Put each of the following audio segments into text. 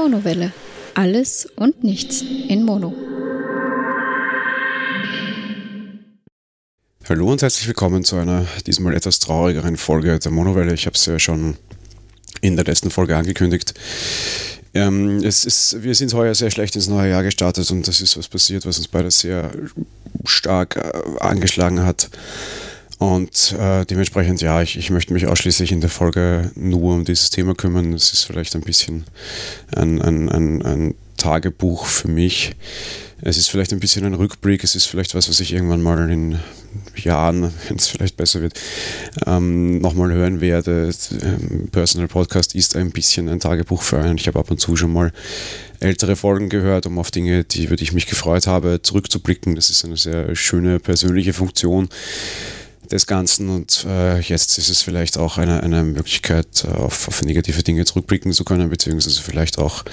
Monowelle. Alles und nichts in Mono. Hallo und herzlich willkommen zu einer diesmal etwas traurigeren Folge der Monowelle. Ich habe es ja schon in der letzten Folge angekündigt. Ähm, es ist, wir sind heuer sehr schlecht ins neue Jahr gestartet und das ist was passiert, was uns beide sehr stark äh, angeschlagen hat. Und äh, dementsprechend, ja, ich, ich möchte mich ausschließlich in der Folge nur um dieses Thema kümmern. Es ist vielleicht ein bisschen ein, ein, ein, ein Tagebuch für mich. Es ist vielleicht ein bisschen ein Rückblick, es ist vielleicht was, was ich irgendwann mal in Jahren, wenn es vielleicht besser wird, ähm, nochmal hören werde. Ähm, Personal Podcast ist ein bisschen ein Tagebuch für einen. Ich habe ab und zu schon mal ältere Folgen gehört, um auf Dinge, die, über die ich mich gefreut habe, zurückzublicken. Das ist eine sehr schöne persönliche Funktion des Ganzen und äh, jetzt ist es vielleicht auch eine, eine Möglichkeit, äh, auf, auf negative Dinge zurückblicken zu können, beziehungsweise vielleicht auch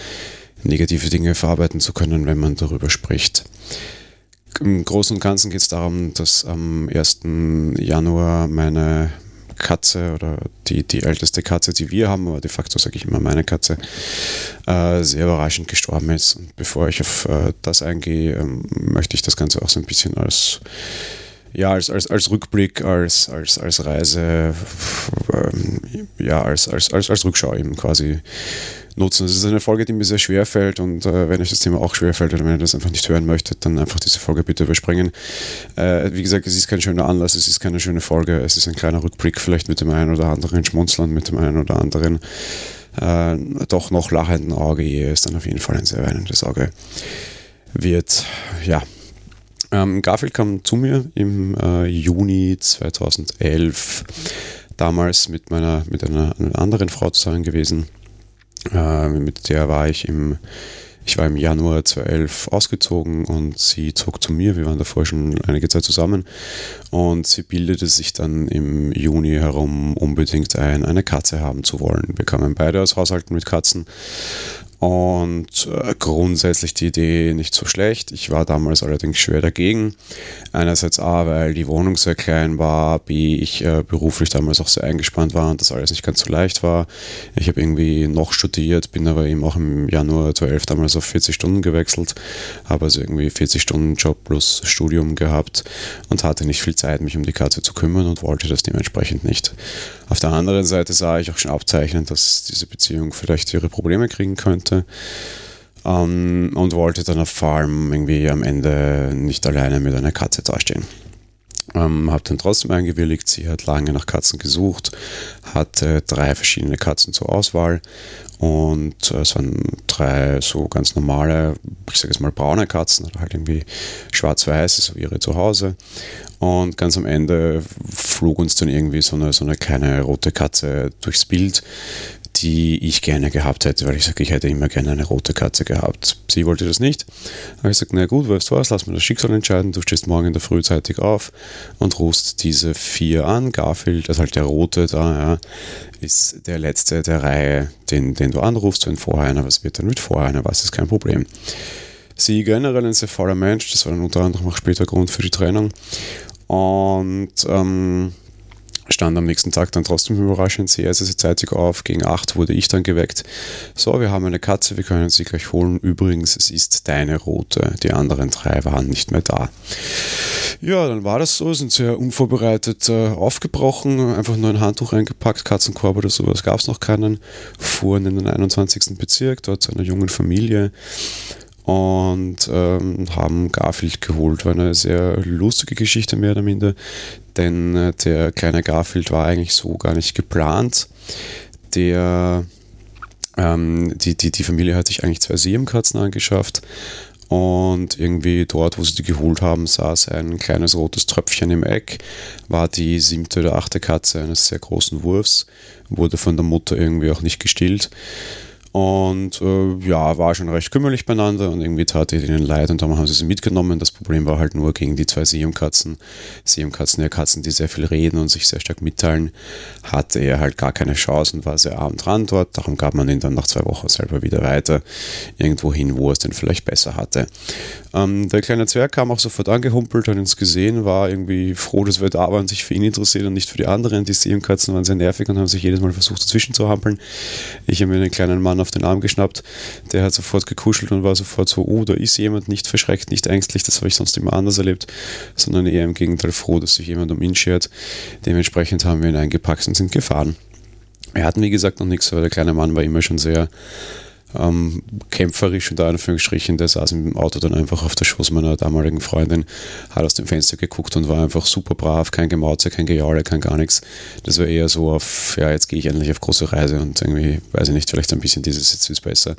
negative Dinge verarbeiten zu können, wenn man darüber spricht. Im Großen und Ganzen geht es darum, dass am 1. Januar meine Katze oder die, die älteste Katze, die wir haben, aber de facto sage ich immer meine Katze, äh, sehr überraschend gestorben ist. Und bevor ich auf äh, das eingehe, ähm, möchte ich das Ganze auch so ein bisschen als ja, als, als, als Rückblick, als, als, als Reise, ja, als, als, als, als Rückschau eben quasi nutzen. Es ist eine Folge, die mir sehr schwer fällt und äh, wenn euch das Thema auch schwer fällt oder wenn ihr das einfach nicht hören möchtet, dann einfach diese Folge bitte überspringen. Äh, wie gesagt, es ist kein schöner Anlass, es ist keine schöne Folge, es ist ein kleiner Rückblick, vielleicht mit dem einen oder anderen Schmunzeln, mit dem einen oder anderen äh, doch noch lachenden Auge, ehe es dann auf jeden Fall ein sehr weinendes Auge wird. Ja, ähm, Garfield kam zu mir im äh, Juni 2011, damals mit meiner, mit einer, einer anderen Frau zusammen gewesen. Äh, mit der war ich im, ich war im Januar 2011 ausgezogen und sie zog zu mir. Wir waren davor schon einige Zeit zusammen und sie bildete sich dann im Juni herum unbedingt ein, eine Katze haben zu wollen. Wir kamen beide aus Haushalten mit Katzen und äh, grundsätzlich die Idee nicht so schlecht. Ich war damals allerdings schwer dagegen. Einerseits A, weil die Wohnung sehr klein war, B, ich äh, beruflich damals auch sehr eingespannt war und das alles nicht ganz so leicht war. Ich habe irgendwie noch studiert, bin aber eben auch im Januar 2011 damals auf 40 Stunden gewechselt, habe also irgendwie 40 Stunden Job plus Studium gehabt und hatte nicht viel Zeit, mich um die Katze zu kümmern und wollte das dementsprechend nicht. Auf der anderen Seite sah ich auch schon abzeichnen, dass diese Beziehung vielleicht ihre Probleme kriegen könnte wollte. Ähm, und wollte dann vor allem irgendwie am Ende nicht alleine mit einer Katze dastehen. Ähm, habe dann trotzdem eingewilligt. Sie hat lange nach Katzen gesucht, hatte drei verschiedene Katzen zur Auswahl und äh, es waren drei so ganz normale, ich sage jetzt mal braune Katzen oder halt irgendwie schwarz-weiß, so wie ihre zu Hause. Und ganz am Ende flog uns dann irgendwie so eine, so eine kleine rote Katze durchs Bild, die ich gerne gehabt hätte, weil ich sage, ich hätte immer gerne eine rote Katze gehabt. Sie wollte das nicht. Aber ich sagte, na gut, weißt du was, lass mir das Schicksal entscheiden. Du stehst morgen in der Früh zeitig auf und rufst diese vier an. Garfield, also halt der rote da, ja, ist der letzte der Reihe, den, den du anrufst. Wenn vorher einer was wird, dann wird vorher einer was, ist kein Problem. Sie generell ein sehr fauler Mensch, das war dann unter anderem auch später Grund für die Trennung. Und ähm, stand am nächsten Tag dann trotzdem überraschend sehr, sehr, sehr zeitig auf. Gegen 8 wurde ich dann geweckt. So, wir haben eine Katze, wir können sie gleich holen. Übrigens, es ist deine rote. Die anderen drei waren nicht mehr da. Ja, dann war das so, sind sehr unvorbereitet äh, aufgebrochen, einfach nur ein Handtuch eingepackt, Katzenkorb oder sowas gab es noch keinen. Fuhren in den 21. Bezirk, dort zu einer jungen Familie und ähm, haben Garfield geholt. War eine sehr lustige Geschichte, mehr oder minder, denn äh, der kleine Garfield war eigentlich so gar nicht geplant. Der, ähm, die, die, die Familie hat sich eigentlich zwei Siamkatzen angeschafft und irgendwie dort, wo sie die geholt haben, saß ein kleines rotes Tröpfchen im Eck, war die siebte oder achte Katze eines sehr großen Wurfs, wurde von der Mutter irgendwie auch nicht gestillt. Und äh, ja, war schon recht kümmerlich beieinander und irgendwie tat er ihnen leid und darum haben sie sie mitgenommen. Das Problem war halt nur gegen die zwei Siamkatzen. Siamkatzen, ja Katzen, die sehr viel reden und sich sehr stark mitteilen, hatte er halt gar keine Chance und war sehr arm dran dort. Darum gab man ihn dann nach zwei Wochen selber wieder weiter, irgendwo hin, wo er es denn vielleicht besser hatte. Ähm, der kleine Zwerg kam auch sofort angehumpelt, hat uns gesehen, war irgendwie froh, dass wir da waren, sich für ihn interessiert und nicht für die anderen. Die Siamkatzen waren sehr nervig und haben sich jedes Mal versucht, dazwischen zu hampeln. Ich habe mir den kleinen Mann auf auf den Arm geschnappt. Der hat sofort gekuschelt und war sofort so, oh, da ist jemand, nicht verschreckt, nicht ängstlich, das habe ich sonst immer anders erlebt, sondern eher im Gegenteil froh, dass sich jemand um ihn schert. Dementsprechend haben wir ihn eingepackt und sind gefahren. Wir hatten, wie gesagt, noch nichts, aber der kleine Mann war immer schon sehr ähm, kämpferisch unter Anführungsstrichen, der saß im Auto dann einfach auf der Schoß meiner damaligen Freundin, hat aus dem Fenster geguckt und war einfach super brav, kein Gemauze, kein Gejaule, kein gar nichts. Das war eher so auf, ja, jetzt gehe ich endlich auf große Reise und irgendwie, weiß ich nicht, vielleicht ein bisschen dieses, jetzt ist besser.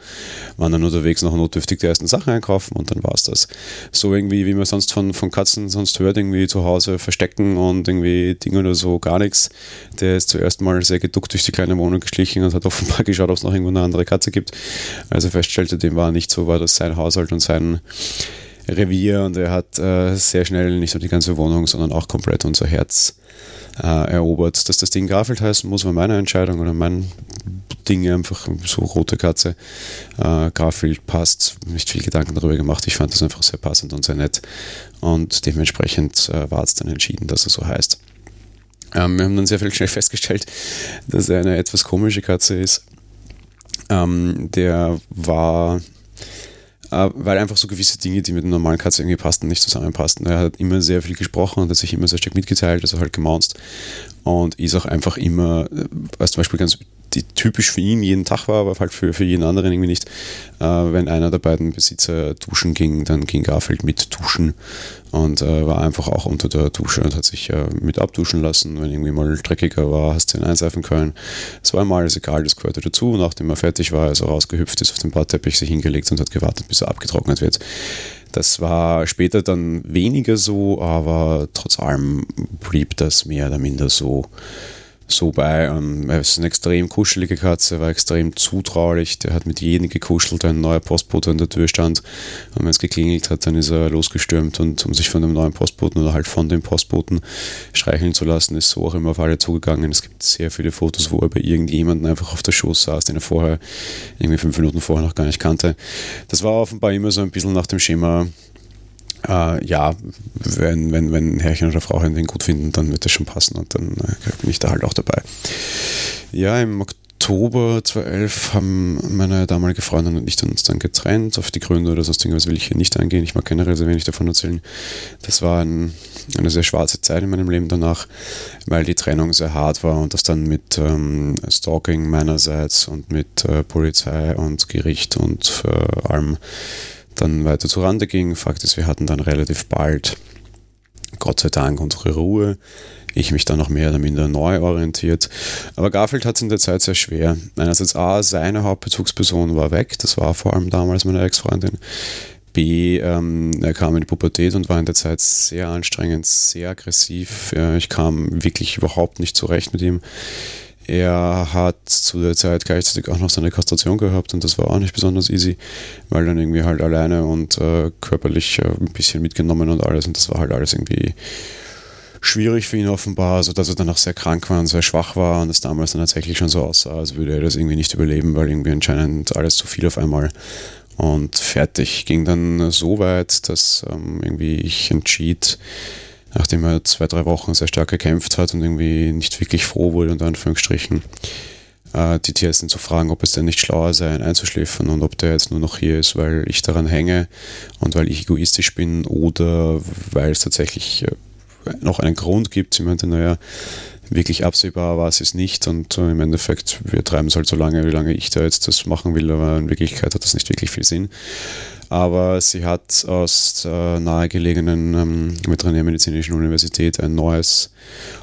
Waren dann unterwegs noch notdürftig die ersten Sachen einkaufen und dann war es das. So irgendwie, wie man sonst von, von Katzen sonst hört, irgendwie zu Hause verstecken und irgendwie Dinge oder so, gar nichts. Der ist zuerst mal sehr geduckt durch die kleine Wohnung geschlichen und hat offenbar geschaut, ob es noch irgendwo eine andere Katze gibt. Als er feststellte, dem war nicht so, war das sein Haushalt und sein Revier und er hat äh, sehr schnell nicht nur die ganze Wohnung, sondern auch komplett unser Herz äh, erobert. Dass das Ding Garfield heißen muss, war meine Entscheidung oder mein Ding einfach so rote Katze. Äh, Garfield passt, nicht viel Gedanken darüber gemacht. Ich fand das einfach sehr passend und sehr nett und dementsprechend äh, war es dann entschieden, dass er so heißt. Ähm, wir haben dann sehr viel schnell festgestellt, dass er eine etwas komische Katze ist. Ähm, der war, äh, weil einfach so gewisse Dinge, die mit einer normalen Katze irgendwie passten, nicht zusammenpassten. Er hat immer sehr viel gesprochen und hat sich immer sehr stark mitgeteilt, also halt gemaunzt und ist auch einfach immer, äh, als zum Beispiel ganz die typisch für ihn jeden Tag war, aber halt für, für jeden anderen irgendwie nicht. Äh, wenn einer der beiden Besitzer duschen ging, dann ging Garfield mit duschen und äh, war einfach auch unter der Dusche und hat sich äh, mit abduschen lassen. Wenn irgendwie mal dreckiger war, hast du ihn einseifen können. Es war ihm egal, das gehörte dazu. Nachdem er fertig war, ist er rausgehüpft, ist auf den Badteppich sich hingelegt und hat gewartet, bis er abgetrocknet wird. Das war später dann weniger so, aber trotz allem blieb das mehr oder minder so so bei. Ähm, er ist eine extrem kuschelige Katze, war extrem zutraulich. Der hat mit jedem gekuschelt, ein neuer Postbote an der Tür stand. Und wenn es geklingelt hat, dann ist er losgestürmt und um sich von dem neuen Postboten oder halt von dem Postboten streicheln zu lassen, ist so auch immer auf alle zugegangen. Es gibt sehr viele Fotos, wo er bei irgendjemandem einfach auf der Schoß saß, den er vorher, irgendwie fünf Minuten vorher noch gar nicht kannte. Das war offenbar immer so ein bisschen nach dem Schema, äh, ja, wenn, wenn, wenn Herrchen oder Frau den gut finden, dann wird das schon passen und dann äh, bin ich da halt auch dabei. Ja, im Oktober 2011 haben meine damalige Freundin und ich uns dann getrennt. Auf die Gründe oder sonst irgendwas will ich hier nicht eingehen. Ich mag generell sehr wenig davon erzählen. Das war ein, eine sehr schwarze Zeit in meinem Leben danach, weil die Trennung sehr hart war und das dann mit ähm, Stalking meinerseits und mit äh, Polizei und Gericht und äh, allem dann weiter zu Rande ging. Fakt ist, wir hatten dann relativ bald, Gott sei Dank, unsere Ruhe. Ich mich dann noch mehr oder minder neu orientiert. Aber Garfield hat es in der Zeit sehr schwer. Einerseits A, seine Hauptbezugsperson war weg, das war vor allem damals meine Ex-Freundin. B, ähm, er kam in die Pubertät und war in der Zeit sehr anstrengend, sehr aggressiv. Ich kam wirklich überhaupt nicht zurecht mit ihm. Er hat zu der Zeit gleichzeitig auch noch seine Kastration gehabt und das war auch nicht besonders easy, weil dann irgendwie halt alleine und äh, körperlich äh, ein bisschen mitgenommen und alles und das war halt alles irgendwie schwierig für ihn offenbar, sodass er dann auch sehr krank war und sehr schwach war und es damals dann tatsächlich schon so aussah, als würde er das irgendwie nicht überleben, weil irgendwie anscheinend alles zu viel auf einmal und fertig. Ging dann so weit, dass ähm, irgendwie ich entschied, nachdem er zwei, drei Wochen sehr stark gekämpft hat und irgendwie nicht wirklich froh wurde, unter Anführungsstrichen, äh, die Tierärztin zu fragen, ob es denn nicht schlauer sei, ihn einzuschläfern und ob der jetzt nur noch hier ist, weil ich daran hänge und weil ich egoistisch bin oder weil es tatsächlich äh, noch einen Grund gibt. Sie meinte, naja, wirklich absehbar war es nicht und äh, im Endeffekt, wir treiben es halt so lange, wie lange ich da jetzt das machen will, aber in Wirklichkeit hat das nicht wirklich viel Sinn aber sie hat aus der nahegelegenen ähm, Veterinärmedizinischen Universität ein neues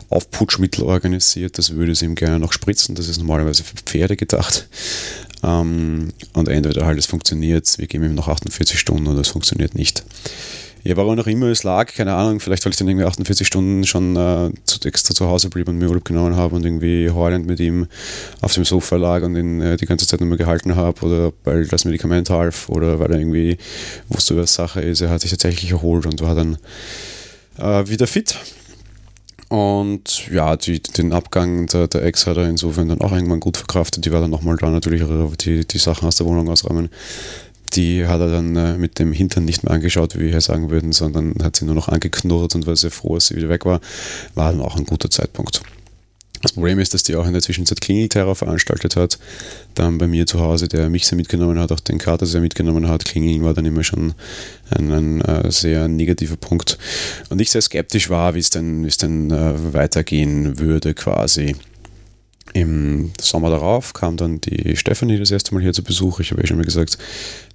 Aufputschmittel organisiert. Das würde sie ihm gerne noch spritzen. Das ist normalerweise für Pferde gedacht. Ähm, und entweder halt es funktioniert, wir geben ihm noch 48 Stunden oder es funktioniert nicht. Ja, warum auch immer es lag, keine Ahnung, vielleicht weil ich dann irgendwie 48 Stunden schon äh, extra zu Hause blieb und mir Urlaub genommen habe und irgendwie heulend mit ihm auf dem Sofa lag und ihn äh, die ganze Zeit nur mehr gehalten habe oder weil das Medikament half oder weil er irgendwie wusste, was Sache ist. Er hat sich tatsächlich erholt und war dann äh, wieder fit. Und ja, die, den Abgang der, der Ex hat er insofern dann auch irgendwann gut verkraftet. Die war dann nochmal da natürlich die, die Sachen aus der Wohnung ausräumen die hat er dann äh, mit dem Hintern nicht mehr angeschaut, wie wir sagen würden, sondern hat sie nur noch angeknurrt und war sehr froh, als sie wieder weg war. War dann auch ein guter Zeitpunkt. Das Problem ist, dass die auch in der Zwischenzeit Klingelterror veranstaltet hat. Dann bei mir zu Hause, der mich sehr mitgenommen hat, auch den Kater sehr mitgenommen hat. Klingeln war dann immer schon ein, ein, äh, sehr negativer Punkt. Und ich sehr skeptisch war, wie es denn, wie es denn äh, weitergehen würde quasi. Im Sommer darauf kam dann die Stefanie das erste Mal hier zu Besuch. Ich habe ja schon mal gesagt,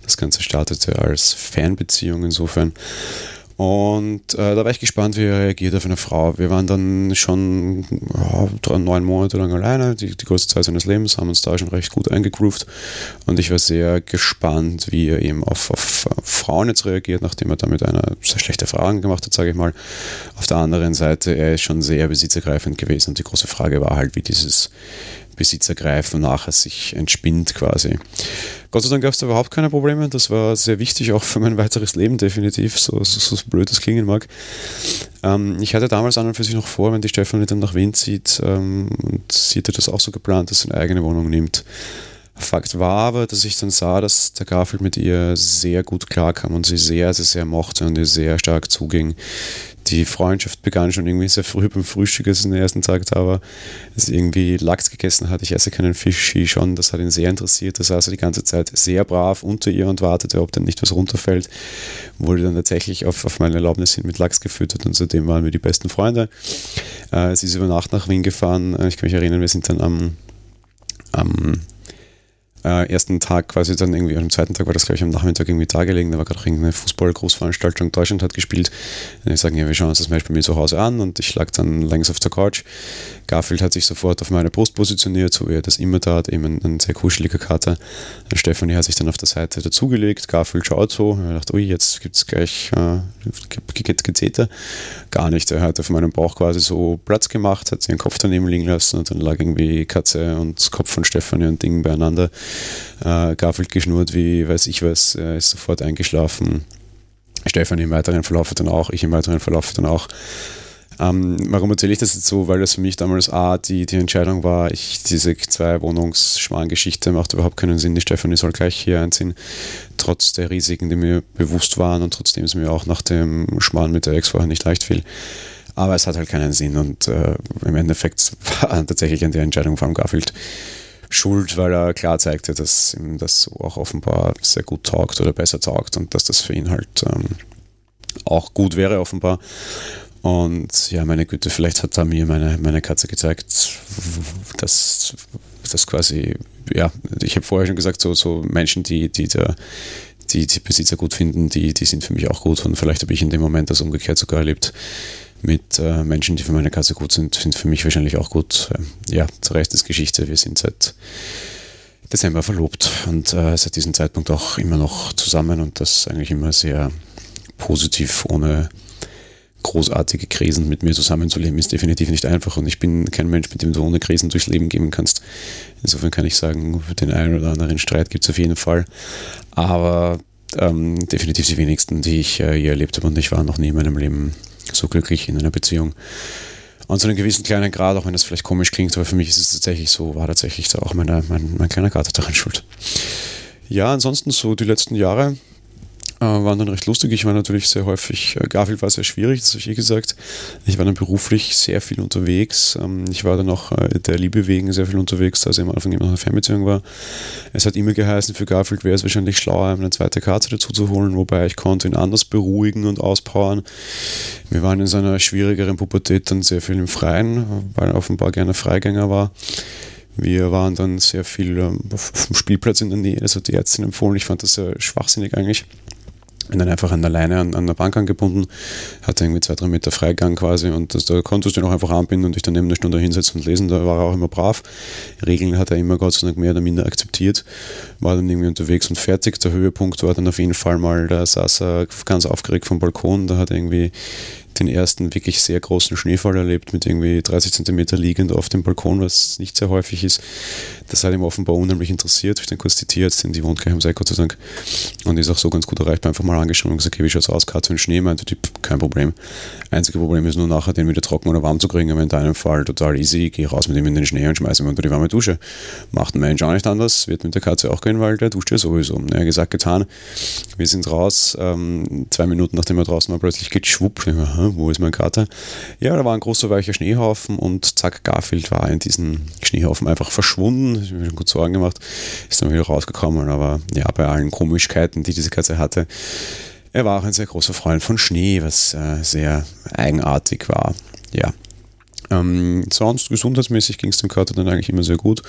das Ganze startete als Fanbeziehung insofern. Und äh, da war ich gespannt, wie er reagiert auf eine Frau. Wir waren dann schon ja, neun Monate lang alleine, die, die größte Zeit seines Lebens, haben uns da schon recht gut eingegroovt. Und ich war sehr gespannt, wie er eben auf, auf Frauen jetzt reagiert, nachdem er damit eine sehr schlechte Fragen gemacht hat, sage ich mal. Auf der anderen Seite, er ist schon sehr besitzergreifend gewesen und die große Frage war halt, wie dieses Besitzergreifen nachher sich entspinnt quasi. Gott sei Dank gab es da überhaupt keine Probleme. Das war sehr wichtig, auch für mein weiteres Leben definitiv, so, so, so blöd das klingen mag. Ähm, ich hatte damals an und für sich noch vor, wenn die Stefanie dann nach Wien zieht, ähm, und sie hatte das auch so geplant, dass sie eine eigene Wohnung nimmt. Fakt war aber, dass ich dann sah, dass der Garfield mit ihr sehr gut klarkam und sie sehr, sehr, sehr mochte und ihr sehr stark zuging die Freundschaft begann schon irgendwie sehr früh beim Frühstück, als ich den ersten Tag da war, dass irgendwie Lachs gegessen hat. Ich esse keinen Fisch, sie schon. Das hat ihn sehr interessiert. Da saß er die ganze Zeit sehr brav unter ihr und wartete, ob dann nicht was runterfällt. Wurde dann tatsächlich auf, auf meine Erlaubnis hin mit Lachs gefüttert und seitdem waren wir die besten Freunde. Äh, sie ist über Nacht nach Wien gefahren. Ich kann mich erinnern, wir sind dann am, am äh, ersten Tag quasi dann irgendwie, am zweiten Tag war das gleich am Nachmittag irgendwie da gelegen, da war gerade irgendeine Fußball-Großveranstaltung, Deutschland hat gespielt. Und ich sage, ja, wir schauen uns das Match bei mir zu Hause an und ich lag dann längs auf der Couch. Garfield hat sich sofort auf meine Brust positioniert, so wie er das immer tat, eben ein, ein sehr kuscheliger Kater. Und Stefanie hat sich dann auf der Seite dazugelegt, Garfield schaut so, er dachte, ui, jetzt gibt es gleich äh, Gezeter. Gar nicht, er hat auf meinem Bauch quasi so Platz gemacht, hat seinen Kopf daneben liegen lassen und dann lag irgendwie Katze und Kopf von Stefanie und Ding beieinander äh, Garfield geschnurrt, wie weiß ich was, er ist sofort eingeschlafen. Stefan im weiteren Verlauf dann auch, ich im weiteren Verlauf dann auch. Ähm, warum erzähle ich das jetzt so? Weil das für mich damals A, die, die Entscheidung war, ich, diese zwei Wohnungsschwan-Geschichte macht überhaupt keinen Sinn. Die Stefanie soll gleich hier einziehen, trotz der Risiken, die mir bewusst waren und trotzdem es mir auch nach dem Schmarrn mit der Ex vorher nicht leicht fiel. Aber es hat halt keinen Sinn und äh, im Endeffekt war tatsächlich an der Entscheidung von Garfield schuld, weil er klar zeigte, dass ihm das auch offenbar sehr gut taugt oder besser taugt und dass das für ihn halt ähm, auch gut wäre offenbar. Und ja, meine Güte, vielleicht hat da mir meine, meine Katze gezeigt, dass das quasi, ja, ich habe vorher schon gesagt, so, so Menschen, die, die der die, die Besitzer gut finden, die, die sind für mich auch gut und vielleicht habe ich in dem Moment das umgekehrt sogar erlebt mit äh, Menschen, die für meine Katze gut sind, sind für mich wahrscheinlich auch gut. Ähm, ja, zur Rest ist Geschichte. Wir sind seit Dezember verlobt und äh, seit diesem Zeitpunkt auch immer noch zusammen und das eigentlich immer sehr positiv, ohne großartige Krisen mit mir zusammenzuleben, ist definitiv nicht einfach und ich bin kein Mensch, mit dem du ohne Krisen durchs Leben gehen kannst. Insofern kann ich sagen, den einen oder anderen Streit gibt es auf jeden Fall, aber ähm, definitiv die wenigsten, die ich äh, je erlebt habe und ich war noch nie in meinem Leben so glücklich in einer Beziehung. Und zu einem gewissen kleinen Grad, auch wenn das vielleicht komisch klingt, aber für mich ist es tatsächlich so, war tatsächlich auch meine, mein, mein kleiner Kater daran schuld. Ja, ansonsten so die letzten Jahre waren dann recht lustig. Ich war natürlich sehr häufig, äh, Garfield war sehr schwierig, das habe ich eh gesagt. Ich war dann beruflich sehr viel unterwegs. Ähm, ich war dann auch äh, der Liebe wegen sehr viel unterwegs, als er am Anfang immer noch eine Fernbeziehung war. Es hat immer geheißen, für Garfield wäre es wahrscheinlich schlauer, eine zweite Karte dazu zu holen, wobei ich konnte ihn anders beruhigen und auspowern. Wir waren in seiner schwierigeren Pubertät dann sehr viel im Freien, weil er offenbar gerne Freigänger war. Wir waren dann sehr viel ähm, auf dem Spielplatz in der Nähe, das hat die Ärztin empfohlen. Ich fand das sehr schwachsinnig eigentlich bin dann einfach an der Leine an, an der Bank angebunden, hatte irgendwie zwei, drei Meter Freigang quasi und das, da konntest du ihn auch einfach anbinden und dich dann eben eine Stunde hinsetzen und lesen. Da war er auch immer brav. Regeln hat er immer Gott sei Dank mehr oder minder akzeptiert, war dann irgendwie unterwegs und fertig. Der Höhepunkt war dann auf jeden Fall mal, da saß er ganz aufgeregt vom Balkon, da hat er irgendwie den ersten wirklich sehr großen Schneefall erlebt, mit irgendwie 30 Zentimeter liegend auf dem Balkon, was nicht sehr häufig ist. Das hat ihm offenbar unheimlich interessiert. Ich dann kurz die Tierärztin, die wohnt gleich am See, Gott sei Dank. Und ist auch so ganz gut erreichbar, einfach mal angeschaut und gesagt, okay, wie schaut's aus, Katze und Schnee? Meinte die, kein Problem. Einzige Problem ist nur nachher, den wieder trocken oder warm zu kriegen, aber in deinem Fall total easy. Geh raus mit ihm in den Schnee und schmeiß ihn unter die warme Dusche. Macht ein Mensch auch nicht anders, wird mit der Katze auch gehen, weil der duscht ja sowieso. Ja, gesagt, getan. Wir sind raus. Ähm, zwei Minuten nachdem er draußen war, plötzlich geht schwupp. Wo ist mein Kater? Ja, da war ein großer weicher Schneehaufen und zack, Garfield war in diesen Schneehaufen einfach verschwunden. Ich habe mir schon gut Sorgen gemacht, ist dann wieder rausgekommen, aber ja, bei allen Komischkeiten, die diese Katze hatte, er war auch ein sehr großer Freund von Schnee, was äh, sehr eigenartig war. Ja. Ähm, sonst gesundheitsmäßig ging es dem Kater dann eigentlich immer sehr gut.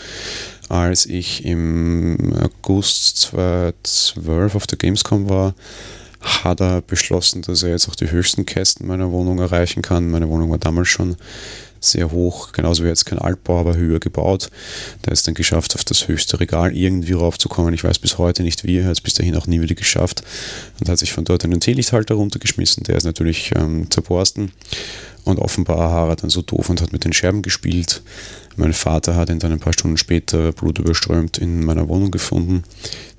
Als ich im August 2012 auf der Gamescom war, hat er beschlossen, dass er jetzt auch die höchsten Kästen meiner Wohnung erreichen kann. Meine Wohnung war damals schon sehr hoch, genauso wie jetzt kein Altbau, aber höher gebaut. Der ist dann geschafft, auf das höchste Regal irgendwie raufzukommen. Ich weiß bis heute nicht wie, er hat es bis dahin auch nie wieder geschafft und hat sich von dort einen Teelichthalter runtergeschmissen. Der ist natürlich ähm, zerborsten und offenbar war er dann so doof und hat mit den Scherben gespielt. Mein Vater hat ihn dann ein paar Stunden später blutüberströmt in meiner Wohnung gefunden.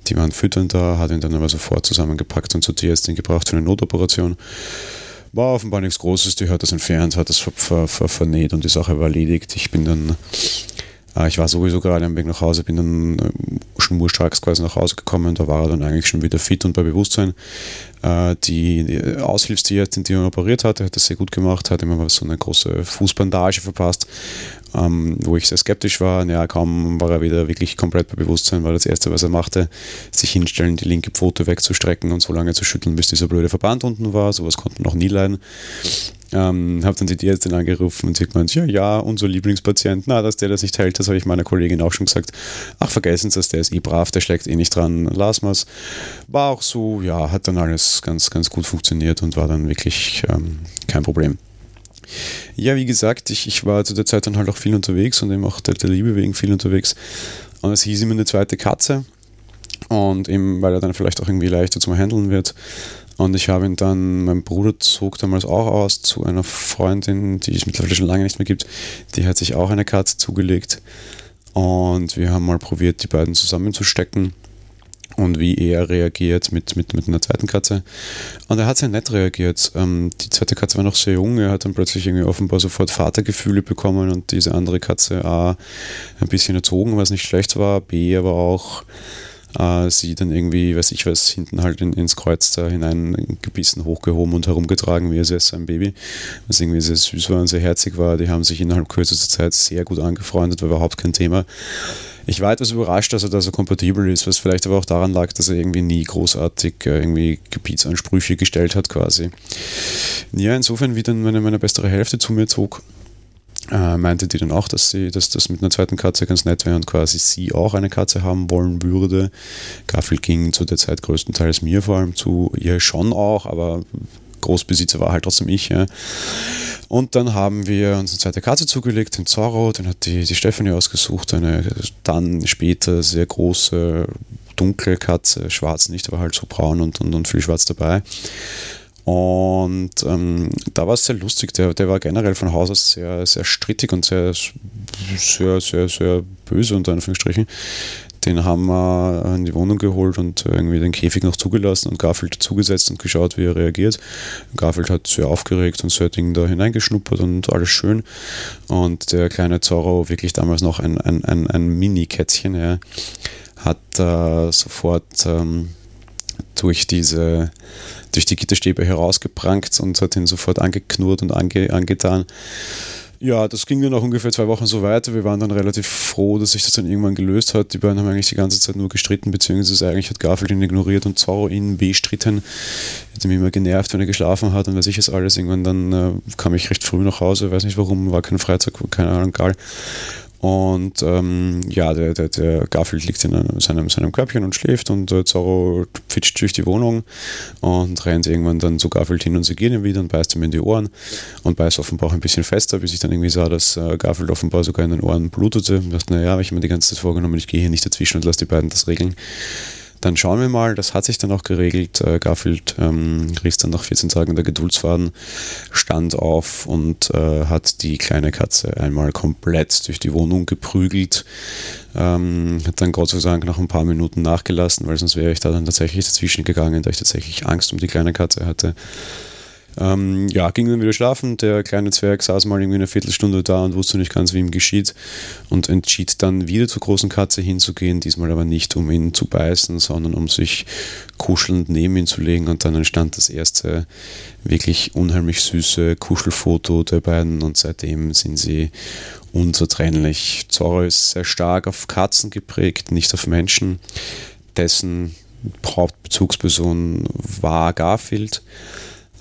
Die waren füttern da, hat ihn dann aber sofort zusammengepackt und zur Tierärztin gebracht für eine Notoperation. War offenbar nichts Großes, die hat das entfernt, hat das ver ver ver vernäht und die Sache war erledigt. Ich bin dann, ich war sowieso gerade am Weg nach Hause, bin dann äh, schnurstracks quasi nach Hause gekommen, da war er dann eigentlich schon wieder fit und bei Bewusstsein. Äh, die, Aushilfstierärztin, die ihn operiert hatte, hat das sehr gut gemacht, hat immer so eine große Fußbandage verpasst ähm, wo ich sehr skeptisch war. Ja, kaum war er wieder wirklich komplett bei Bewusstsein, war das Erste, was er machte, sich hinstellen, die linke Pfote wegzustrecken und so lange zu schütteln, bis dieser blöde Verband unten war. Sowas konnte man noch nie leiden. Ähm, habe dann die Tierärztin angerufen und sie gemeint, ja, ja, unser Lieblingspatient, na, dass der das nicht hält, das habe ich meiner Kollegin auch schon gesagt. Ach, vergessen Sie das, der ist eh brav, der schlägt eh nicht dran, lass mal's. War auch so, ja, hat dann alles ganz, ganz gut funktioniert und war dann wirklich ähm, kein Problem. Ja, wie gesagt, ich, ich war zu der Zeit dann halt auch viel unterwegs und eben auch der, der Liebe wegen viel unterwegs. Und es hieß immer eine zweite Katze. Und eben, weil er dann vielleicht auch irgendwie leichter zum Handeln wird. Und ich habe ihn dann, mein Bruder zog damals auch aus zu einer Freundin, die es mittlerweile schon lange nicht mehr gibt. Die hat sich auch eine Katze zugelegt. Und wir haben mal probiert, die beiden zusammenzustecken und wie er reagiert mit, mit, mit einer zweiten Katze. Und er hat sehr nett reagiert. Ähm, die zweite Katze war noch sehr jung, er hat dann plötzlich irgendwie offenbar sofort Vatergefühle bekommen und diese andere Katze A, ein bisschen erzogen, was nicht schlecht war, B, aber auch äh, sie dann irgendwie, weiß ich was, hinten halt in, ins Kreuz da hinein gebissen, hochgehoben und herumgetragen, wie es ist ein Baby, was irgendwie sehr süß war und sehr herzig war. Die haben sich innerhalb kürzester Zeit sehr gut angefreundet, war überhaupt kein Thema. Ich war etwas überrascht, dass er da so kompatibel ist, was vielleicht aber auch daran lag, dass er irgendwie nie großartig äh, irgendwie Gebietsansprüche gestellt hat quasi. Ja, insofern, wie dann meine, meine bessere Hälfte zu mir zog, äh, meinte die dann auch, dass sie, dass das mit einer zweiten Katze ganz nett wäre und quasi sie auch eine Katze haben wollen würde. Garfield ging zu der Zeit größtenteils mir vor allem zu, ihr schon auch, aber Großbesitzer war halt trotzdem ich. Ja. Und dann haben wir uns eine zweite Katze zugelegt, den Zorro, den hat die, die Stephanie ausgesucht, eine dann später sehr große, dunkle Katze, schwarz nicht, aber halt so braun und, und, und viel schwarz dabei. Und ähm, da war es sehr lustig. Der, der war generell von Haus aus sehr, sehr strittig und sehr, sehr, sehr, sehr böse, unter Anführungsstrichen. Den haben wir in die Wohnung geholt und irgendwie den Käfig noch zugelassen und Garfield zugesetzt und geschaut, wie er reagiert. Garfield hat sehr aufgeregt und so Ding da hineingeschnuppert und alles schön. Und der kleine Zorro, wirklich damals noch ein, ein, ein, ein Mini-Kätzchen, ja, hat äh, sofort ähm, durch diese durch die Gitterstäbe herausgeprankt und hat ihn sofort angeknurrt und ange, angetan. Ja, das ging dann auch ungefähr zwei Wochen so weiter. Wir waren dann relativ froh, dass sich das dann irgendwann gelöst hat. Die beiden haben eigentlich die ganze Zeit nur gestritten, beziehungsweise eigentlich hat Garfield ihn ignoriert und Zorro ihn bestritten. Hat ihn immer genervt, wenn er geschlafen hat und weiß ich es alles. Irgendwann dann äh, kam ich recht früh nach Hause, weiß nicht warum, war kein Freitag, keine Ahnung, egal. Und ähm, ja, der, der, der, Garfield liegt in seinem, seinem Körbchen und schläft und äh, Zorro fitscht durch die Wohnung und rennt irgendwann dann zu Garfield hin und sie gehen ihm wieder und beißt ihm in die Ohren und beißt offenbar auch ein bisschen fester, bis ich dann irgendwie sah, dass äh, Garfield offenbar sogar in den Ohren blutete. Und dachte, naja, habe ich mir die ganze Zeit vorgenommen, ich gehe hier nicht dazwischen und lasse die beiden das regeln. Dann schauen wir mal, das hat sich dann auch geregelt. Äh, Garfield ähm, riss dann nach 14 Tagen der Geduldsfaden, stand auf und äh, hat die kleine Katze einmal komplett durch die Wohnung geprügelt. Ähm, hat dann Gott sei Dank nach ein paar Minuten nachgelassen, weil sonst wäre ich da dann tatsächlich dazwischen gegangen, da ich tatsächlich Angst um die kleine Katze hatte. Ähm, ja, ging dann wieder schlafen. Der kleine Zwerg saß mal irgendwie eine Viertelstunde da und wusste nicht ganz, wie ihm geschieht. Und entschied dann wieder zur großen Katze hinzugehen. Diesmal aber nicht, um ihn zu beißen, sondern um sich kuschelnd neben ihn zu legen. Und dann entstand das erste wirklich unheimlich süße Kuschelfoto der beiden. Und seitdem sind sie unzertrennlich. Zorro ist sehr stark auf Katzen geprägt, nicht auf Menschen. Dessen Hauptbezugsperson war Garfield.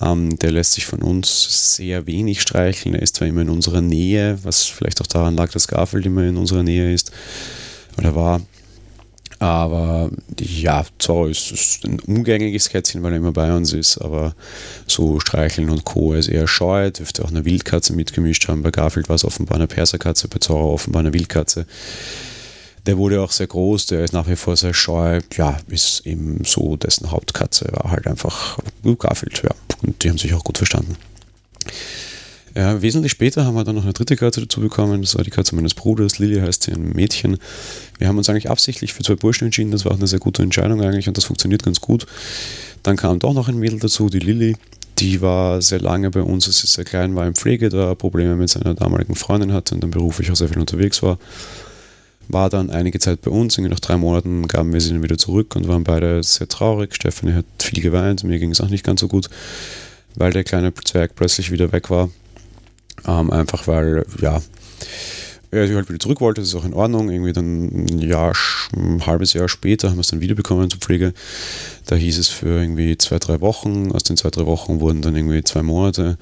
Ähm, der lässt sich von uns sehr wenig streicheln. Er ist zwar immer in unserer Nähe, was vielleicht auch daran lag, dass Garfield immer in unserer Nähe ist oder war. Aber ja, Zorro ist, ist, ein umgängliches Kätzchen, weil er immer bei uns ist. Aber so Streicheln und Co. ist eher scheu. Dürfte auch eine Wildkatze mitgemischt haben. Bei Garfield war es offenbar eine Perserkatze, bei Zorro offenbar eine Wildkatze. Der wurde auch sehr groß, der ist nach wie vor sehr scheu. Ja, ist eben so dessen Hauptkatze, war halt einfach Garfield, ja. Und die haben sich auch gut verstanden. Ja, wesentlich später haben wir dann noch eine dritte Katze dazu bekommen. Das war die Katze meines Bruders. Lilly heißt sie, ein Mädchen. Wir haben uns eigentlich absichtlich für zwei Burschen entschieden. Das war auch eine sehr gute Entscheidung eigentlich und das funktioniert ganz gut. Dann kam doch noch ein Mädel dazu, die Lilly. Die war sehr lange bei uns, als sie sehr klein war, in Pflege, da Probleme mit seiner damaligen Freundin hatte und dann beruflich auch sehr viel unterwegs war war dann einige Zeit bei uns. Nach drei Monaten gaben wir sie dann wieder zurück und waren beide sehr traurig. Stefanie hat viel geweint, mir ging es auch nicht ganz so gut, weil der kleine Zwerg plötzlich wieder weg war. Ähm, einfach weil, ja, er sich halt wieder zurück wollte, das ist auch in Ordnung. Irgendwie dann ein Jahr, ein halbes Jahr später haben wir es dann wiederbekommen zur Pflege. Da hieß es für irgendwie zwei, drei Wochen. Aus den zwei, drei Wochen wurden dann irgendwie zwei Monate.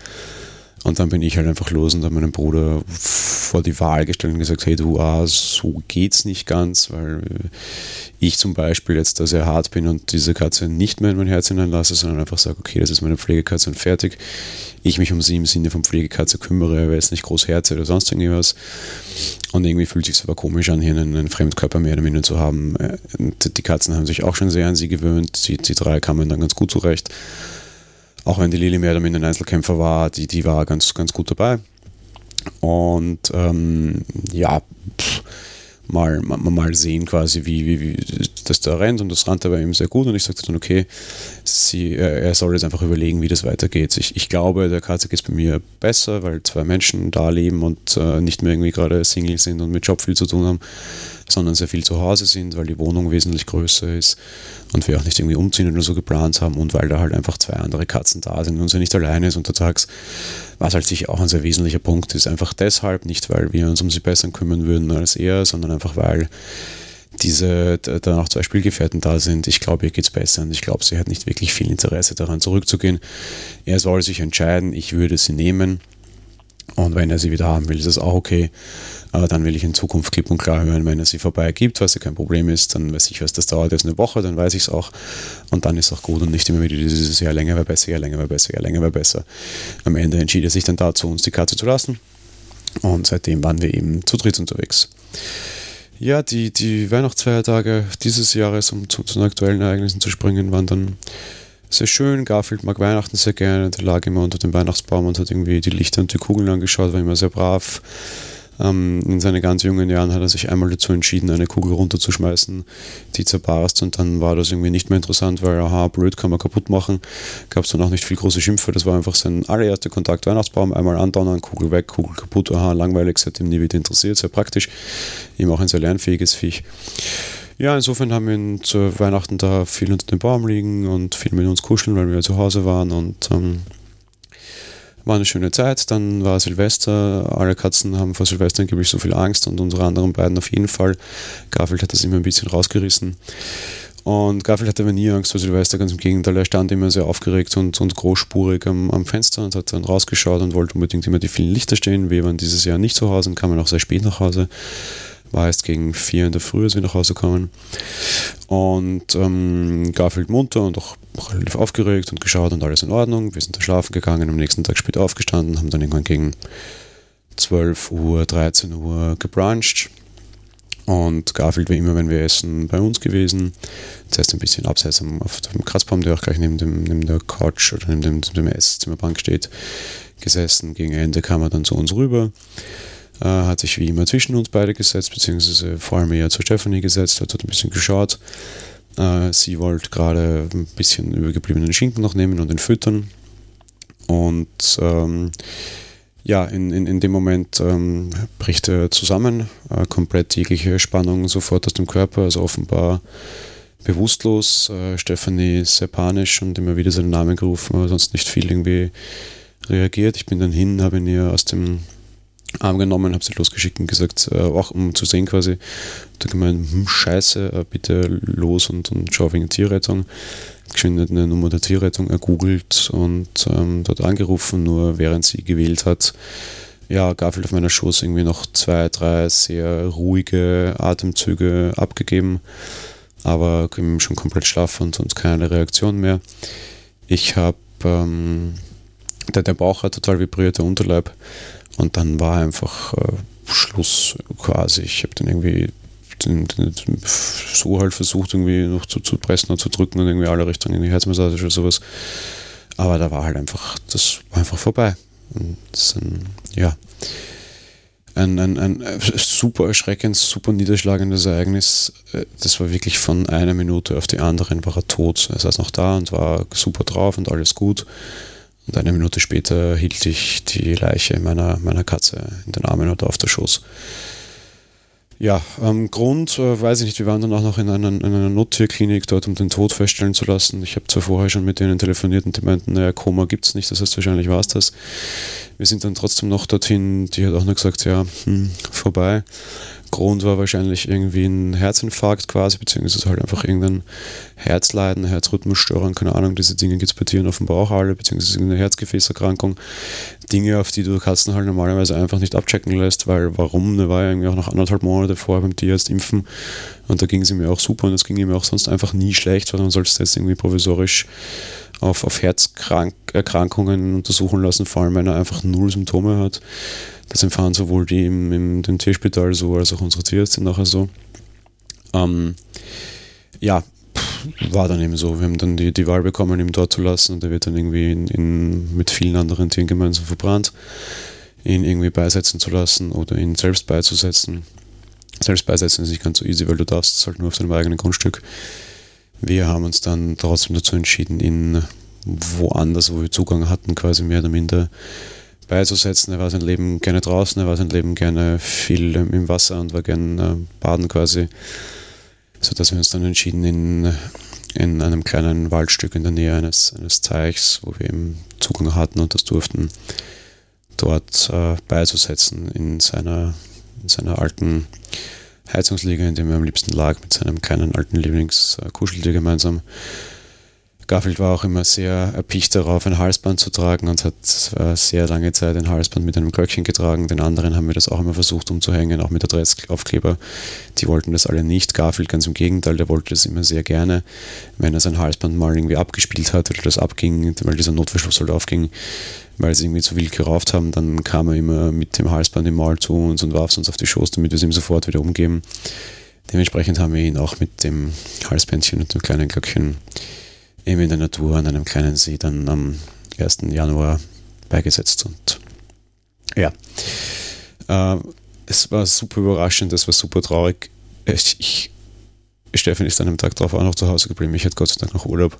Und dann bin ich halt einfach los und habe meinen Bruder vor die Wahl gestellt und gesagt, hey du, ah, so geht's nicht ganz, weil ich zum Beispiel jetzt da sehr hart bin und diese Katze nicht mehr in mein Herz hineinlasse, sondern einfach sage, okay, das ist meine Pflegekatze und fertig. Ich mich um sie im Sinne von Pflegekatze kümmere, weil es nicht groß Herz oder sonst irgendwas. Und irgendwie fühlt sich aber komisch an, hier einen, einen Fremdkörper mehr oder minder zu haben. Und die Katzen haben sich auch schon sehr an sie gewöhnt. Die, die drei kamen dann ganz gut zurecht auch wenn die Lili mehr oder minder ein Einzelkämpfer war, die, die war ganz, ganz gut dabei. Und ähm, ja, pff, mal, mal, mal sehen quasi, wie, wie, wie das da rennt. Und das rannte bei ihm sehr gut. Und ich sagte dann, okay, sie, er soll jetzt einfach überlegen, wie das weitergeht. Ich, ich glaube, der Katze es bei mir besser, weil zwei Menschen da leben und äh, nicht mehr irgendwie gerade Single sind und mit Job viel zu tun haben sondern sehr viel zu Hause sind, weil die Wohnung wesentlich größer ist und wir auch nicht irgendwie umziehen oder so geplant haben und weil da halt einfach zwei andere Katzen da sind und sie nicht alleine ist untertags, was halt sicher auch ein sehr wesentlicher Punkt ist. Einfach deshalb, nicht weil wir uns um sie besser kümmern würden als er, sondern einfach weil diese da noch zwei Spielgefährten da sind. Ich glaube, ihr geht es besser und ich glaube, sie hat nicht wirklich viel Interesse daran zurückzugehen. Er soll sich entscheiden, ich würde sie nehmen. Und wenn er sie wieder haben will, ist das auch okay. Aber dann will ich in Zukunft klipp und klar hören, wenn er sie vorbei gibt, was ja kein Problem ist, dann weiß ich, was das dauert jetzt eine Woche, dann weiß ich es auch. Und dann ist auch gut und nicht immer wieder dieses Jahr länger wäre besser, Jahr länger wäre besser, Jahr länger wäre besser. Am Ende entschied er sich dann dazu, uns die Karte zu lassen. Und seitdem waren wir eben zu dritt unterwegs. Ja, die, die Weihnachtsfeiertage dieses Jahres, um zu, zu den aktuellen Ereignissen zu springen, waren dann sehr schön. Garfield mag Weihnachten sehr gerne. Der lag immer unter dem Weihnachtsbaum und hat irgendwie die Lichter und die Kugeln angeschaut, war immer sehr brav. Ähm, in seinen ganz jungen Jahren hat er sich einmal dazu entschieden, eine Kugel runterzuschmeißen, die zerbarst und dann war das irgendwie nicht mehr interessant, weil aha, blöd kann man kaputt machen. Gab es dann auch nicht viel große Schimpfe. Das war einfach sein allererster Kontakt Weihnachtsbaum. Einmal andonnern, Kugel weg, Kugel kaputt, aha, langweilig, seitdem nie wieder interessiert, sehr praktisch. Ihm auch ein sehr lernfähiges Viech. Ja, insofern haben wir ihn zu Weihnachten da viel unter dem Baum liegen und viel mit uns kuscheln, weil wir zu Hause waren und ähm, war eine schöne Zeit. Dann war Silvester. Alle Katzen haben vor Silvester angeblich so viel Angst und unsere anderen beiden auf jeden Fall. Garfield hat das immer ein bisschen rausgerissen. Und Garfield hatte aber nie Angst vor Silvester, ganz im Gegenteil. Er stand immer sehr aufgeregt und, und großspurig am, am, Fenster und hat dann rausgeschaut und wollte unbedingt immer die vielen Lichter stehen. Wir waren dieses Jahr nicht zu Hause und kamen auch sehr spät nach Hause war erst gegen vier in der Früh, als wir nach Hause kamen. Und ähm, Garfield munter und auch relativ aufgeregt und geschaut und alles in Ordnung. Wir sind da schlafen gegangen, am nächsten Tag spät aufgestanden, haben dann irgendwann gegen 12 Uhr, 13 Uhr gebruncht. Und Garfield wie immer, wenn wir essen, bei uns gewesen. Zuerst ein bisschen abseits auf dem Kratzbaum, der auch gleich neben, dem, neben der Couch oder neben dem, dem Esszimmerbank steht, gesessen. Gegen Ende kam er dann zu uns rüber äh, hat sich wie immer zwischen uns beide gesetzt, beziehungsweise vor allem eher zu Stephanie gesetzt, hat dort ein bisschen geschaut. Äh, sie wollte gerade ein bisschen übergebliebenen Schinken noch nehmen und ihn füttern. Und ähm, ja, in, in, in dem Moment ähm, bricht er zusammen, äh, komplett jegliche Spannung sofort aus dem Körper, also offenbar bewusstlos. Äh, Stephanie sehr panisch und immer wieder seinen Namen gerufen, aber sonst nicht viel irgendwie reagiert. Ich bin dann hin, habe ihn ihr aus dem Arm genommen, habe sie losgeschickt und gesagt, äh, auch um zu sehen quasi, da gemeint, hm, scheiße, äh, bitte los und, und schau wegen Tierrettung. Geschwind eine Nummer der Tierrettung ergoogelt und ähm, dort angerufen, nur während sie gewählt hat, ja, Garfield auf meiner Schoß irgendwie noch zwei, drei sehr ruhige Atemzüge abgegeben, aber schon komplett schlaff und, und keine Reaktion mehr. Ich habe, ähm, der, der Bauch hat total vibriert, der Unterleib und dann war einfach äh, Schluss quasi. Ich habe dann irgendwie den, den, so halt versucht, irgendwie noch zu, zu pressen und zu drücken und irgendwie alle Richtungen in die Herzmassage oder sowas. Aber da war halt einfach, das war einfach vorbei. Und das ein, ja, ein, ein, ein super erschreckendes, super niederschlagendes Ereignis. Das war wirklich von einer Minute auf die andere, war er tot. Er saß noch da und war super drauf und alles gut. Und eine Minute später hielt ich die Leiche meiner, meiner Katze in den Armen oder auf der Schoß. Ja, ähm, Grund, äh, weiß ich nicht, wir waren dann auch noch in, einen, in einer Nottierklinik dort, um den Tod feststellen zu lassen. Ich habe zwar vorher schon mit denen telefoniert und die meinten, naja, Koma gibt es nicht, das heißt wahrscheinlich war es das. Wir sind dann trotzdem noch dorthin, die hat auch noch gesagt, ja, hm, vorbei. Grund war wahrscheinlich irgendwie ein Herzinfarkt quasi, beziehungsweise halt einfach irgendein Herzleiden, Herzrhythmusstörung, keine Ahnung, diese Dinge gibt es bei Tieren offenbar auch alle, beziehungsweise eine Herzgefäßerkrankung. Dinge, auf die du Katzen halt normalerweise einfach nicht abchecken lässt, weil warum? Da war ja irgendwie auch noch anderthalb Monate vorher beim Tierarzt impfen und da ging es mir auch super und es ging ihm auch sonst einfach nie schlecht, weil man sollst jetzt irgendwie provisorisch auf, auf Herzerkrankungen untersuchen lassen, vor allem wenn er einfach null Symptome hat. Das empfahren sowohl die im, im dem Tierspital so als auch unsere Tierärzte nachher so. Ähm, ja, war dann eben so. Wir haben dann die, die Wahl bekommen, ihn dort zu lassen und er wird dann irgendwie in, in, mit vielen anderen Tieren gemeinsam verbrannt, ihn irgendwie beisetzen zu lassen oder ihn selbst beizusetzen. Selbst beisetzen ist nicht ganz so easy, weil du darfst es halt nur auf deinem eigenen Grundstück. Wir haben uns dann trotzdem dazu entschieden, ihn woanders, wo wir Zugang hatten, quasi mehr oder minder beizusetzen. Er war sein Leben gerne draußen, er war sein Leben gerne viel im Wasser und war gerne äh, baden quasi. Sodass wir uns dann entschieden, in, in einem kleinen Waldstück in der Nähe eines, eines Teichs, wo wir eben Zugang hatten und das durften, dort äh, beizusetzen in seiner, in seiner alten Heizungsliege, in dem er am liebsten lag, mit seinem kleinen alten Lieblingskuscheltier gemeinsam. Garfield war auch immer sehr erpicht darauf, ein Halsband zu tragen und hat äh, sehr lange Zeit ein Halsband mit einem Glöckchen getragen. Den anderen haben wir das auch immer versucht umzuhängen, auch mit Adressaufkleber. Die wollten das alle nicht. Garfield ganz im Gegenteil, der wollte das immer sehr gerne. Wenn er sein Halsband mal irgendwie abgespielt hat oder das abging, weil dieser Notverschluss halt aufging, weil sie irgendwie zu wild gerauft haben, dann kam er immer mit dem Halsband im Maul zu uns und warf es uns auf die Schoß, damit wir es ihm sofort wieder umgeben. Dementsprechend haben wir ihn auch mit dem Halsbändchen und dem kleinen Glöckchen eben in der Natur an einem kleinen See dann am 1. Januar beigesetzt. Und ja, äh, es war super überraschend, es war super traurig. Ich, ich, Steffen ist an einem Tag drauf auch noch zu Hause geblieben. Ich hatte Gott sei Dank noch Urlaub.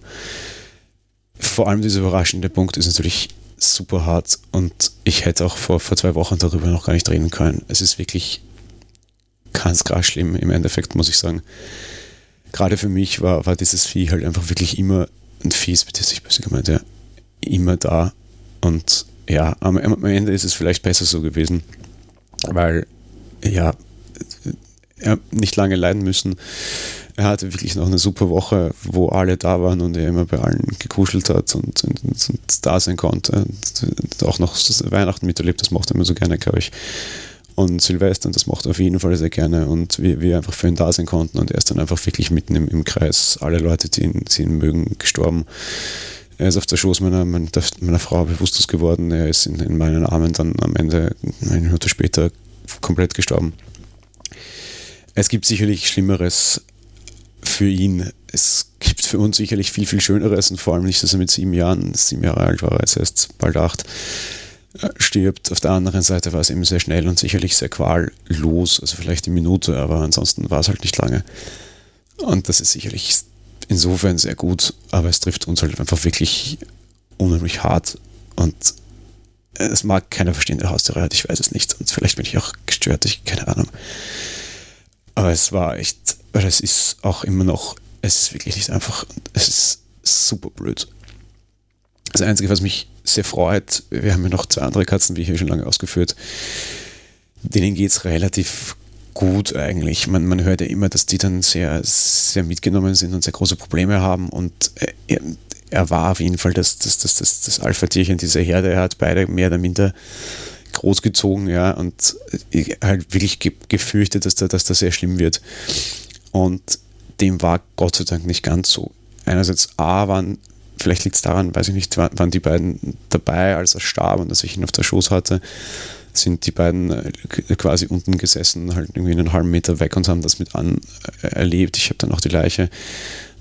Vor allem dieser überraschende Punkt ist natürlich super hart und ich hätte auch vor, vor zwei Wochen darüber noch gar nicht reden können. Es ist wirklich ganz krass schlimm im Endeffekt, muss ich sagen gerade für mich war, war dieses Vieh halt einfach wirklich immer Vieh, ist bitte sich böse gemeint, ja, immer da. Und ja, am, am Ende ist es vielleicht besser so gewesen, weil ja, er nicht lange leiden müssen. Er hatte wirklich noch eine super Woche, wo alle da waren und er immer bei allen gekuschelt hat und, und, und da sein konnte. Und auch noch Weihnachten miterlebt, das mochte er immer so gerne, glaube ich und Silvester und das macht er auf jeden Fall sehr gerne und wir, wir einfach für ihn da sein konnten und er ist dann einfach wirklich mitten im, im Kreis, alle Leute, die ihn, die ihn mögen, gestorben. Er ist auf der Schoß meiner, meiner Frau bewusstlos geworden, er ist in, in meinen Armen dann am Ende, eine Minute später, komplett gestorben. Es gibt sicherlich Schlimmeres für ihn. Es gibt für uns sicherlich viel, viel Schöneres und vor allem nicht, dass er mit sieben Jahren, sieben Jahre alt war, jetzt erst bald acht, stirbt. Auf der anderen Seite war es eben sehr schnell und sicherlich sehr quallos, also vielleicht die Minute, aber ansonsten war es halt nicht lange. Und das ist sicherlich insofern sehr gut, aber es trifft uns halt einfach wirklich unheimlich hart, Und es mag keiner verstehen, der Haustiere hat, ich weiß es nicht. Und vielleicht bin ich auch gestört, ich keine Ahnung. Aber es war echt, weil es ist auch immer noch, es ist wirklich nicht einfach, es ist super blöd. Das Einzige, was mich sehr freut, wir haben ja noch zwei andere Katzen, wie hier schon lange ausgeführt, denen geht es relativ gut eigentlich. Man, man hört ja immer, dass die dann sehr, sehr mitgenommen sind und sehr große Probleme haben und er, er war auf jeden Fall das, das, das, das, das Alpha-Tierchen dieser Herde. Er hat beide mehr oder minder großgezogen, ja, und halt wirklich gefürchtet, dass da, dass das sehr schlimm wird. Und dem war Gott sei Dank nicht ganz so. Einerseits A waren, vielleicht liegt es daran, weiß ich nicht, waren die beiden dabei, als er starb und dass ich ihn auf der Schoß hatte, sind die beiden äh, quasi unten gesessen, halt irgendwie einen halben Meter weg und haben das mit an äh, erlebt. Ich habe dann auch die Leiche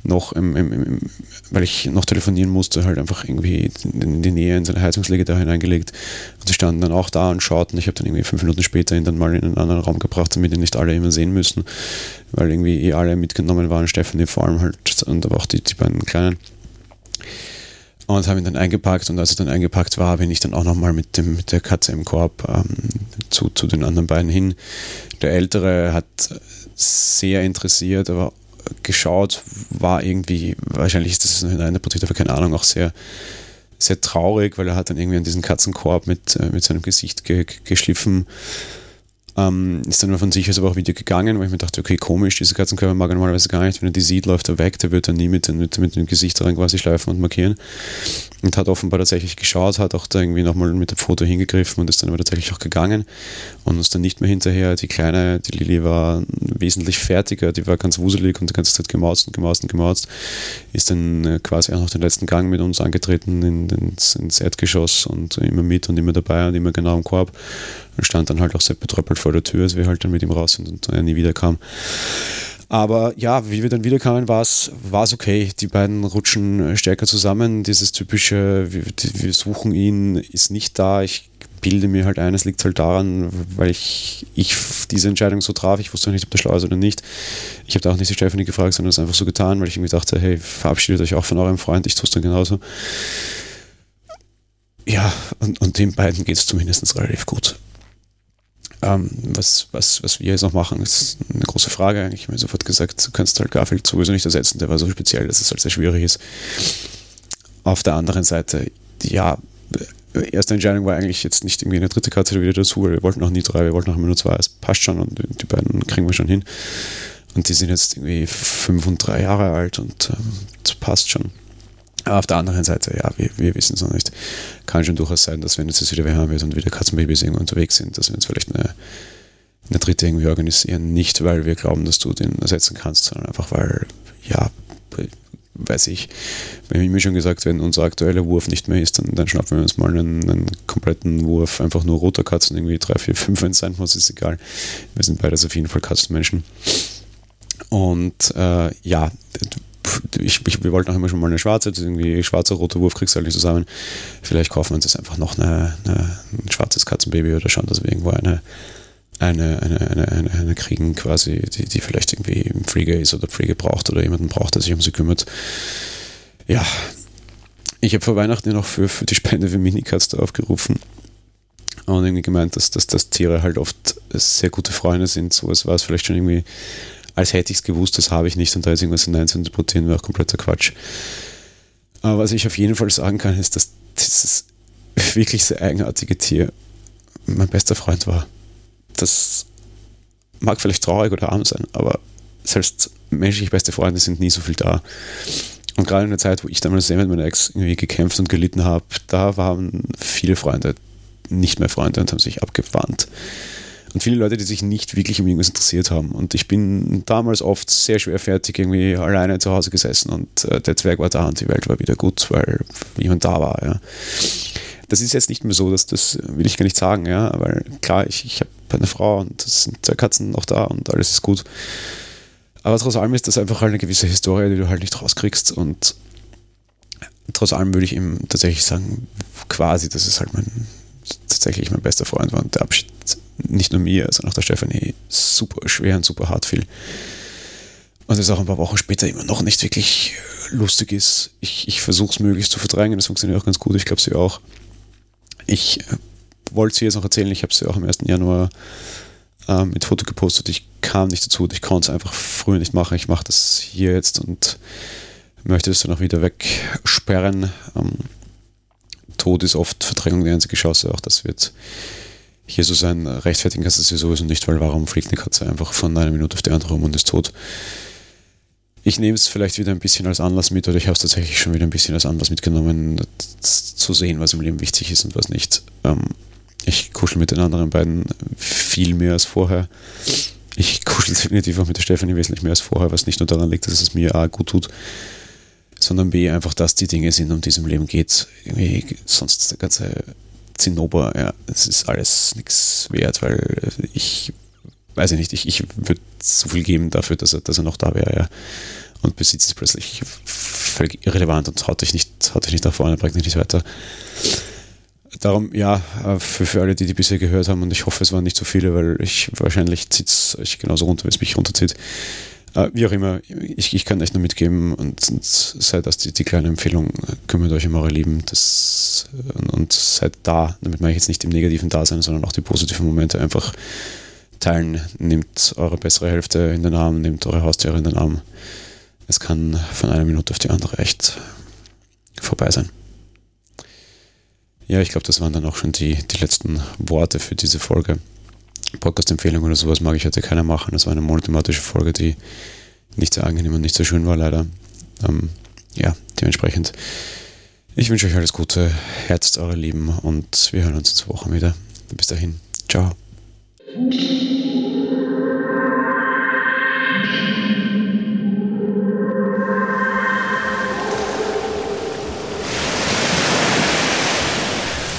noch, im, im, im, weil ich noch telefonieren musste, halt einfach irgendwie in die Nähe in seine Heizungslegel da hineingelegt. Und sie standen dann auch da und schauten. Ich habe dann irgendwie fünf Minuten später ihn dann mal in einen anderen Raum gebracht, damit ihn nicht alle immer sehen müssen, weil irgendwie eh alle mitgenommen waren, Stefanie vor allem halt und aber auch die, die beiden Kleinen. Und habe ihn dann eingepackt und als er dann eingepackt war, bin ich dann auch nochmal mit, mit der Katze im Korb ähm, zu, zu den anderen beiden hin. Der Ältere hat sehr interessiert, aber geschaut, war irgendwie, wahrscheinlich ist das in einer Porträt, aber keine Ahnung, auch sehr, sehr traurig, weil er hat dann irgendwie an diesen Katzenkorb mit, äh, mit seinem Gesicht ge geschliffen ähm, ist dann von sich aus aber auch wieder gegangen, weil ich mir dachte, okay, komisch, diese Katzenkörper mag er normalerweise gar nicht. Wenn er die sieht, läuft er weg, der wird dann nie mit, mit, mit dem Gesicht daran quasi schleifen und markieren. Und hat offenbar tatsächlich geschaut, hat auch da irgendwie nochmal mit dem Foto hingegriffen und ist dann aber tatsächlich auch gegangen und uns dann nicht mehr hinterher. Die Kleine, die Lilly war wesentlich fertiger, die war ganz wuselig und die ganze Zeit gemaust und gemaust und gemaust. Ist dann äh, quasi auch noch den letzten Gang mit uns angetreten in, ins, ins Erdgeschoss und immer mit und immer dabei und immer genau im Korb und stand dann halt auch sehr betröppelt vor der Tür, als wir halt dann mit ihm raus sind und er nie wieder kam. Aber ja, wie wir dann wiederkamen, war es okay. Die beiden rutschen stärker zusammen. Dieses typische, wir, wir suchen ihn, ist nicht da. Ich bilde mir halt ein, es liegt halt daran, weil ich, ich diese Entscheidung so traf. Ich wusste nicht, ob der schlau ist oder nicht. Ich habe da auch nicht die Stephanie gefragt, sondern es einfach so getan, weil ich irgendwie dachte, hey, verabschiedet euch auch von eurem Freund, ich tue es dann genauso. Ja, und, und den beiden geht es zumindest relativ gut. Ähm, was, was, was wir jetzt noch machen, ist eine große Frage. Ich habe mir sofort gesagt, du kannst halt Garfield sowieso nicht ersetzen, der war so speziell, dass es halt sehr schwierig ist. Auf der anderen Seite, ja, erste Entscheidung war eigentlich jetzt nicht irgendwie eine dritte Karte wieder dazu, weil wir wollten noch nie drei, wir wollten noch immer nur zwei, es passt schon und die beiden kriegen wir schon hin. Und die sind jetzt irgendwie fünf und drei Jahre alt und ähm, das passt schon. Auf der anderen Seite, ja, wir, wir wissen es noch nicht. Kann schon durchaus sein, dass wenn jetzt das wieder wärmer wird und wieder Katzenbabys irgendwo unterwegs sind, dass wir uns vielleicht eine, eine dritte irgendwie organisieren. Nicht, weil wir glauben, dass du den ersetzen kannst, sondern einfach, weil, ja, weiß ich, wenn mir schon gesagt, wenn unser aktueller Wurf nicht mehr ist, dann, dann schnappen wir uns mal einen, einen, kompletten Wurf, einfach nur roter Katzen, irgendwie drei, vier, fünf, wenn es sein muss, ist egal. Wir sind beides auf jeden Fall Katzenmenschen. Und äh, ja, ich, ich, wir wollten auch immer schon mal eine schwarze, irgendwie schwarzer, roter Wurf kriegst du halt nicht zusammen. Vielleicht kaufen wir uns jetzt einfach noch eine, eine, ein schwarzes Katzenbaby oder schauen, dass wir irgendwo eine, eine, eine, eine, eine, eine kriegen, quasi, die, die vielleicht irgendwie im Pflege ist oder Pflege braucht oder jemanden braucht, der sich um sie kümmert. Ja, ich habe vor Weihnachten noch für, für die Spende für Minicats aufgerufen und irgendwie gemeint, dass, dass, dass Tiere halt oft sehr gute Freunde sind. So war es vielleicht schon irgendwie als hätte ich es gewusst, das habe ich nicht und da jetzt irgendwas hinein zu interpretieren, wäre auch kompletter Quatsch. Aber was ich auf jeden Fall sagen kann, ist, dass dieses wirklich sehr eigenartige Tier mein bester Freund war. Das mag vielleicht traurig oder arm sein, aber selbst menschlich beste Freunde sind nie so viel da. Und gerade in der Zeit, wo ich damals sehr mit meiner Ex irgendwie gekämpft und gelitten habe, da waren viele Freunde nicht mehr Freunde und haben sich abgewandt und viele Leute, die sich nicht wirklich um irgendwas interessiert haben. Und ich bin damals oft sehr schwerfertig irgendwie alleine zu Hause gesessen und äh, der Zwerg war da und die Welt war wieder gut, weil jemand da war. Ja. Das ist jetzt nicht mehr so, dass das will ich gar nicht sagen, ja, weil klar, ich, ich habe eine Frau und es sind zwei Katzen noch da und alles ist gut. Aber trotz allem ist das einfach halt eine gewisse Historie, die du halt nicht rauskriegst und trotz allem würde ich ihm tatsächlich sagen, quasi, dass es halt mein tatsächlich mein bester Freund war und der Abschied nicht nur mir, sondern auch der Stefanie super schwer und super hart fiel. Und es auch ein paar Wochen später immer noch nicht wirklich lustig ist. Ich, ich versuche es möglichst zu verdrängen, das funktioniert auch ganz gut, ich glaube sie auch. ich wollte es jetzt noch erzählen, ich habe ja auch am 1. Januar äh, mit Foto gepostet. Ich kam nicht dazu, ich konnte es einfach früher nicht machen. Ich mache das hier jetzt und möchte es dann auch wieder wegsperren. Ähm, Tod ist oft Verdrängung die einzige Chance, auch das wird hier so sein. Rechtfertigen kannst du sie sowieso nicht, weil warum fliegt eine Katze einfach von einer Minute auf die andere rum und ist tot? Ich nehme es vielleicht wieder ein bisschen als Anlass mit oder ich habe es tatsächlich schon wieder ein bisschen als Anlass mitgenommen, zu sehen, was im Leben wichtig ist und was nicht. Ähm, ich kuschel mit den anderen beiden viel mehr als vorher. Ich kuschel definitiv auch mit der Stefanie wesentlich mehr als vorher, was nicht nur daran liegt, dass es mir A gut tut, sondern B einfach, dass die Dinge sind, um die es im Leben geht. Irgendwie sonst der ganze Zinnober, ja, es ist alles nichts wert, weil ich weiß ich nicht, ich, ich würde so viel geben dafür, dass er, dass er noch da wäre, ja. Und besitzt es plötzlich völlig irrelevant und haut dich nicht, haut dich nicht nach vorne, bringt dich nicht weiter. Darum, ja, für, für alle, die die bisher gehört haben, und ich hoffe, es waren nicht so viele, weil ich wahrscheinlich zieht es euch genauso runter, wie es mich runterzieht. Äh, wie auch immer, ich, ich kann euch nur mitgeben und, und sei das die, die kleine Empfehlung, kümmert euch um eure Lieben das, und, und seid da, damit meine ich jetzt nicht im negativen Dasein, sondern auch die positiven Momente einfach teilen. Nehmt eure bessere Hälfte in den Arm, nehmt eure Haustiere in den Arm. Es kann von einer Minute auf die andere echt vorbei sein. Ja, ich glaube, das waren dann auch schon die, die letzten Worte für diese Folge. Podcast-Empfehlung oder sowas mag ich heute keiner machen. Das war eine monothematische Folge, die nicht sehr angenehm und nicht so schön war, leider. Ähm, ja, dementsprechend. Ich wünsche euch alles Gute, herzt eure Lieben und wir hören uns in zwei Wochen wieder. Bis dahin, ciao.